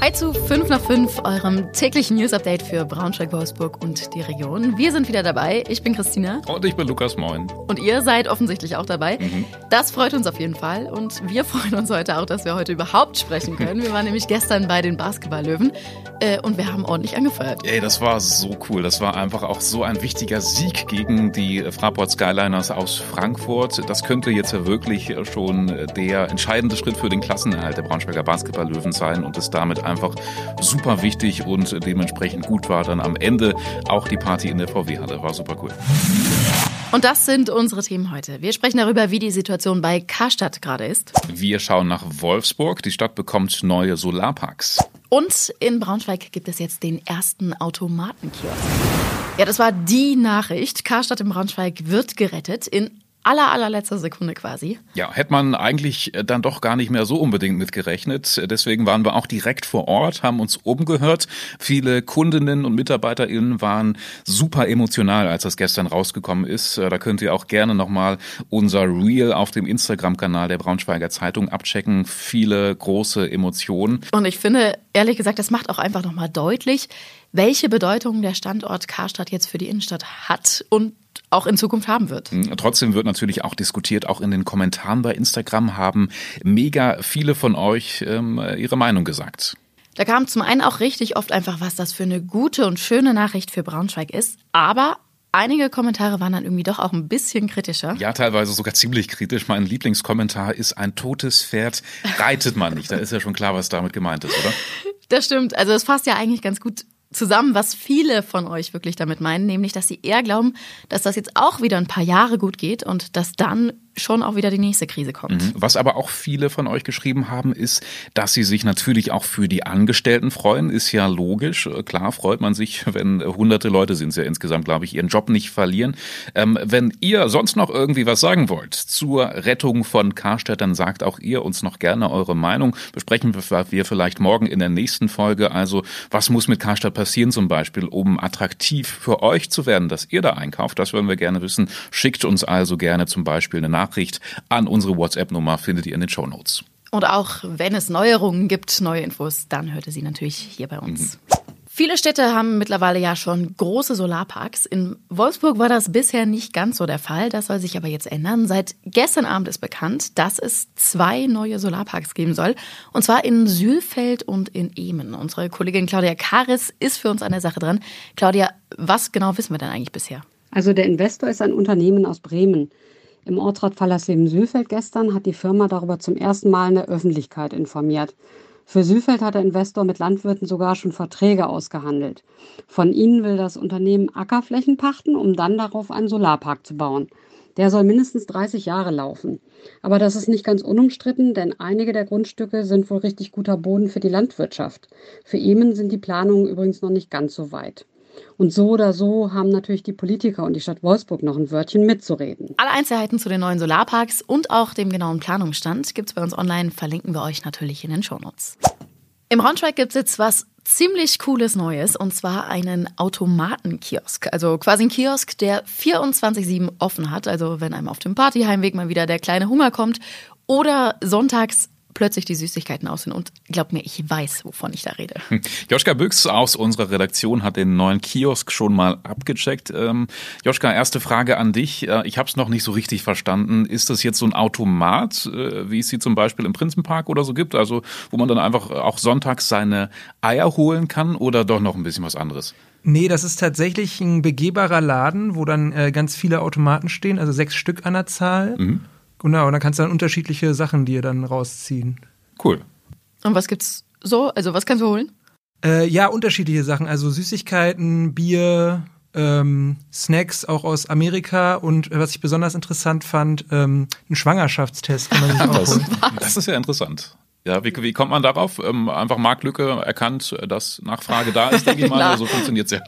Hi zu 5 nach 5, eurem täglichen News-Update für Braunschweig, Wolfsburg und die Region. Wir sind wieder dabei. Ich bin Christina. Und ich bin Lukas, moin. Und ihr seid offensichtlich auch dabei. Mhm. Das freut uns auf jeden Fall. Und wir freuen uns heute auch, dass wir heute überhaupt sprechen können. Wir waren nämlich gestern bei den Basketballlöwen äh, und wir haben ordentlich angefeuert. Ey, das war so cool. Das war einfach auch so ein wichtiger Sieg gegen die Fraport Skyliners aus Frankfurt. Das könnte jetzt ja wirklich schon der entscheidende Schritt für den Klassenerhalt der Braunschweiger Basketballlöwen sein und ist damit einfach super wichtig und dementsprechend gut war dann am Ende auch die Party in der VW-Halle. War super cool. Und das sind unsere Themen heute. Wir sprechen darüber, wie die Situation bei Karstadt gerade ist. Wir schauen nach Wolfsburg. Die Stadt bekommt neue Solarparks. Und in Braunschweig gibt es jetzt den ersten Automatenkiosk. Ja, das war die Nachricht. Karstadt in Braunschweig wird gerettet. In aller, allerletzter Sekunde quasi. Ja, hätte man eigentlich äh, dann doch gar nicht mehr so unbedingt mitgerechnet. Deswegen waren wir auch direkt vor Ort, haben uns umgehört. Viele Kundinnen und MitarbeiterInnen waren super emotional, als das gestern rausgekommen ist. Äh, da könnt ihr auch gerne nochmal unser Reel auf dem Instagram-Kanal der Braunschweiger Zeitung abchecken. Viele große Emotionen. Und ich finde, ehrlich gesagt, das macht auch einfach nochmal deutlich, welche Bedeutung der Standort Karstadt jetzt für die Innenstadt hat und auch in Zukunft haben wird. Hm, trotzdem wird natürlich auch diskutiert, auch in den Kommentaren bei Instagram haben mega viele von euch ähm, ihre Meinung gesagt. Da kam zum einen auch richtig oft einfach, was das für eine gute und schöne Nachricht für Braunschweig ist, aber Einige Kommentare waren dann irgendwie doch auch ein bisschen kritischer. Ja, teilweise sogar ziemlich kritisch. Mein Lieblingskommentar ist, ein totes Pferd reitet man nicht. Da ist ja schon klar, was damit gemeint ist, oder? Das stimmt. Also es fasst ja eigentlich ganz gut zusammen, was viele von euch wirklich damit meinen, nämlich, dass sie eher glauben, dass das jetzt auch wieder ein paar Jahre gut geht und dass dann schon auch wieder die nächste Krise kommt. Mhm. Was aber auch viele von euch geschrieben haben, ist, dass sie sich natürlich auch für die Angestellten freuen. Ist ja logisch. Klar freut man sich, wenn hunderte Leute sind es ja insgesamt, glaube ich, ihren Job nicht verlieren. Ähm, wenn ihr sonst noch irgendwie was sagen wollt zur Rettung von Karstadt, dann sagt auch ihr uns noch gerne eure Meinung. Besprechen wir vielleicht morgen in der nächsten Folge. Also, was muss mit Karstadt passieren zum Beispiel, um attraktiv für euch zu werden, dass ihr da einkauft? Das würden wir gerne wissen. Schickt uns also gerne zum Beispiel eine Nachricht Nachricht an unsere WhatsApp-Nummer findet ihr in den Show Notes. Und auch wenn es Neuerungen gibt, neue Infos, dann hört ihr sie natürlich hier bei uns. Mhm. Viele Städte haben mittlerweile ja schon große Solarparks. In Wolfsburg war das bisher nicht ganz so der Fall. Das soll sich aber jetzt ändern. Seit gestern Abend ist bekannt, dass es zwei neue Solarparks geben soll. Und zwar in Sülfeld und in Emen. Unsere Kollegin Claudia Karis ist für uns an der Sache dran. Claudia, was genau wissen wir denn eigentlich bisher? Also der Investor ist ein Unternehmen aus Bremen. Im Ortsrat Fallersleben-Sülfeld gestern hat die Firma darüber zum ersten Mal in der Öffentlichkeit informiert. Für Sülfeld hat der Investor mit Landwirten sogar schon Verträge ausgehandelt. Von ihnen will das Unternehmen Ackerflächen pachten, um dann darauf einen Solarpark zu bauen. Der soll mindestens 30 Jahre laufen. Aber das ist nicht ganz unumstritten, denn einige der Grundstücke sind wohl richtig guter Boden für die Landwirtschaft. Für Emen sind die Planungen übrigens noch nicht ganz so weit. Und so oder so haben natürlich die Politiker und die Stadt Wolfsburg noch ein Wörtchen mitzureden. Alle Einzelheiten zu den neuen Solarparks und auch dem genauen Planungsstand gibt es bei uns online, verlinken wir euch natürlich in den Shownotes. Im gibt es jetzt was ziemlich cooles Neues und zwar einen Automatenkiosk. Also quasi ein Kiosk, der 24-7 offen hat. Also wenn einem auf dem Partyheimweg mal wieder der kleine Hunger kommt oder sonntags plötzlich die Süßigkeiten aus sind. Und glaub mir, ich weiß, wovon ich da rede. Hm. Joschka Büchs aus unserer Redaktion hat den neuen Kiosk schon mal abgecheckt. Ähm, Joschka, erste Frage an dich. Äh, ich habe es noch nicht so richtig verstanden. Ist das jetzt so ein Automat, äh, wie es sie zum Beispiel im Prinzenpark oder so gibt? Also wo man dann einfach auch sonntags seine Eier holen kann oder doch noch ein bisschen was anderes? Nee, das ist tatsächlich ein begehbarer Laden, wo dann äh, ganz viele Automaten stehen, also sechs Stück an der Zahl. Mhm. Genau, und dann kannst du dann unterschiedliche Sachen dir dann rausziehen. Cool. Und was gibt's so? Also was kannst du holen? Äh, ja, unterschiedliche Sachen. Also Süßigkeiten, Bier, ähm, Snacks auch aus Amerika und äh, was ich besonders interessant fand, ähm, ein Schwangerschaftstest kann man sich auch holen. Das ist ja interessant. Ja, wie, wie kommt man darauf? Ähm, einfach Marktlücke erkannt, dass Nachfrage da ist, denke ich mal. so funktioniert's ja.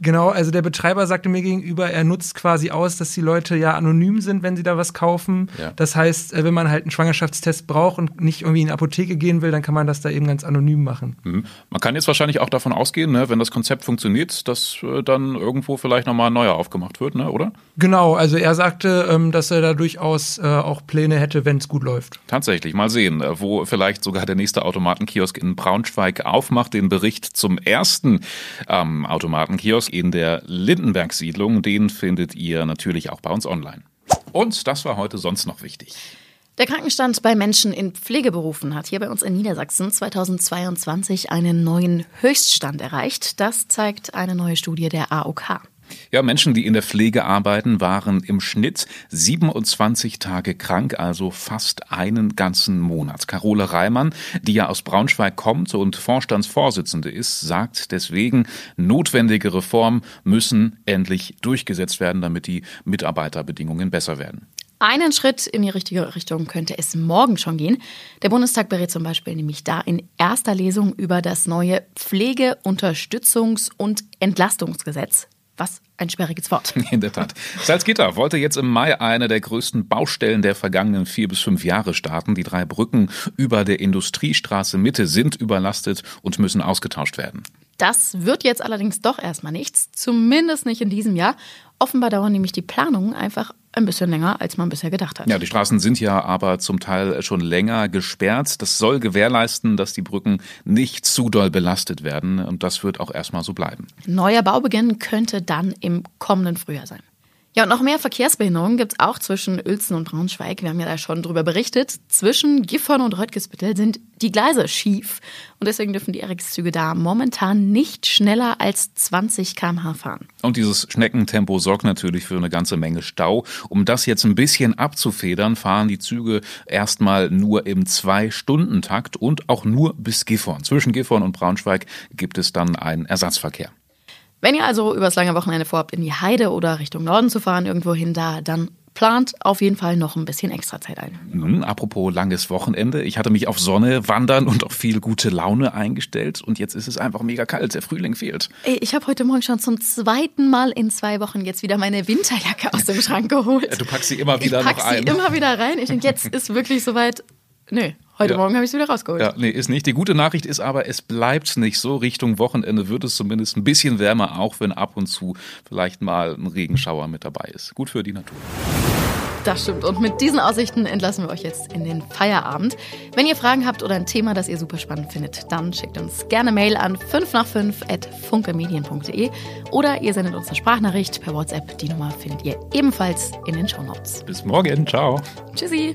Genau, also der Betreiber sagte mir gegenüber, er nutzt quasi aus, dass die Leute ja anonym sind, wenn sie da was kaufen. Ja. Das heißt, äh, wenn man halt einen Schwangerschaftstest braucht und nicht irgendwie in die Apotheke gehen will, dann kann man das da eben ganz anonym machen. Mhm. Man kann jetzt wahrscheinlich auch davon ausgehen, ne, wenn das Konzept funktioniert, dass äh, dann irgendwo vielleicht nochmal ein neuer aufgemacht wird, ne, oder? Genau, also er sagte, ähm, dass er da durchaus äh, auch Pläne hätte, wenn es gut läuft. Tatsächlich, mal sehen, wo vielleicht sogar der nächste Automatenkiosk in Braunschweig aufmacht. Den Bericht zum ersten ähm, Automatenkiosk in der Lindenberg-Siedlung, den findet ihr natürlich auch bei uns online. Und das war heute sonst noch wichtig. Der Krankenstand bei Menschen in Pflegeberufen hat hier bei uns in Niedersachsen 2022 einen neuen Höchststand erreicht. Das zeigt eine neue Studie der AOK. Ja, Menschen, die in der Pflege arbeiten, waren im Schnitt 27 Tage krank, also fast einen ganzen Monat. Carole Reimann, die ja aus Braunschweig kommt und Vorstandsvorsitzende ist, sagt deswegen, notwendige Reformen müssen endlich durchgesetzt werden, damit die Mitarbeiterbedingungen besser werden. Einen Schritt in die richtige Richtung könnte es morgen schon gehen. Der Bundestag berät zum Beispiel nämlich da in erster Lesung über das neue Pflege-, Unterstützungs- und Entlastungsgesetz. Was ein sperriges Wort. In der Tat. Salzgitter wollte jetzt im Mai eine der größten Baustellen der vergangenen vier bis fünf Jahre starten. Die drei Brücken über der Industriestraße Mitte sind überlastet und müssen ausgetauscht werden. Das wird jetzt allerdings doch erstmal nichts, zumindest nicht in diesem Jahr. Offenbar dauern nämlich die Planungen einfach ein bisschen länger, als man bisher gedacht hat. Ja, die Straßen sind ja aber zum Teil schon länger gesperrt. Das soll gewährleisten, dass die Brücken nicht zu doll belastet werden. Und das wird auch erstmal so bleiben. Neuer Baubeginn könnte dann im kommenden Frühjahr sein. Ja, und noch mehr Verkehrsbehinderungen gibt es auch zwischen Uelzen und Braunschweig. Wir haben ja da schon drüber berichtet. Zwischen Gifhorn und Röttgesbüttel sind die Gleise schief. Und deswegen dürfen die RX-Züge da momentan nicht schneller als 20 km/h fahren. Und dieses Schneckentempo sorgt natürlich für eine ganze Menge Stau. Um das jetzt ein bisschen abzufedern, fahren die Züge erstmal nur im Zwei-Stunden-Takt und auch nur bis Gifhorn. Zwischen Gifhorn und Braunschweig gibt es dann einen Ersatzverkehr. Wenn ihr also übers lange Wochenende vorhabt, in die Heide oder Richtung Norden zu fahren, irgendwohin da, dann plant auf jeden Fall noch ein bisschen extra Zeit ein. Nun, apropos langes Wochenende. Ich hatte mich auf Sonne, Wandern und auf viel gute Laune eingestellt und jetzt ist es einfach mega kalt. Der Frühling fehlt. Ich habe heute Morgen schon zum zweiten Mal in zwei Wochen jetzt wieder meine Winterjacke aus dem Schrank geholt. Du packst sie immer wieder ich pack noch ein. sie immer wieder rein. Ich denke, jetzt ist wirklich soweit. Nö, Heute ja. Morgen habe ich es wieder rausgeholt. Ja, nee, ist nicht. Die gute Nachricht ist aber, es bleibt nicht so. Richtung Wochenende wird es zumindest ein bisschen wärmer, auch wenn ab und zu vielleicht mal ein Regenschauer mit dabei ist. Gut für die Natur. Das stimmt. Und mit diesen Aussichten entlassen wir euch jetzt in den Feierabend. Wenn ihr Fragen habt oder ein Thema, das ihr super spannend findet, dann schickt uns gerne Mail an 5 nach 5 at funkemedien.de oder ihr sendet uns eine Sprachnachricht per WhatsApp. Die Nummer findet ihr ebenfalls in den Show Notes. Bis morgen. Ciao. Tschüssi.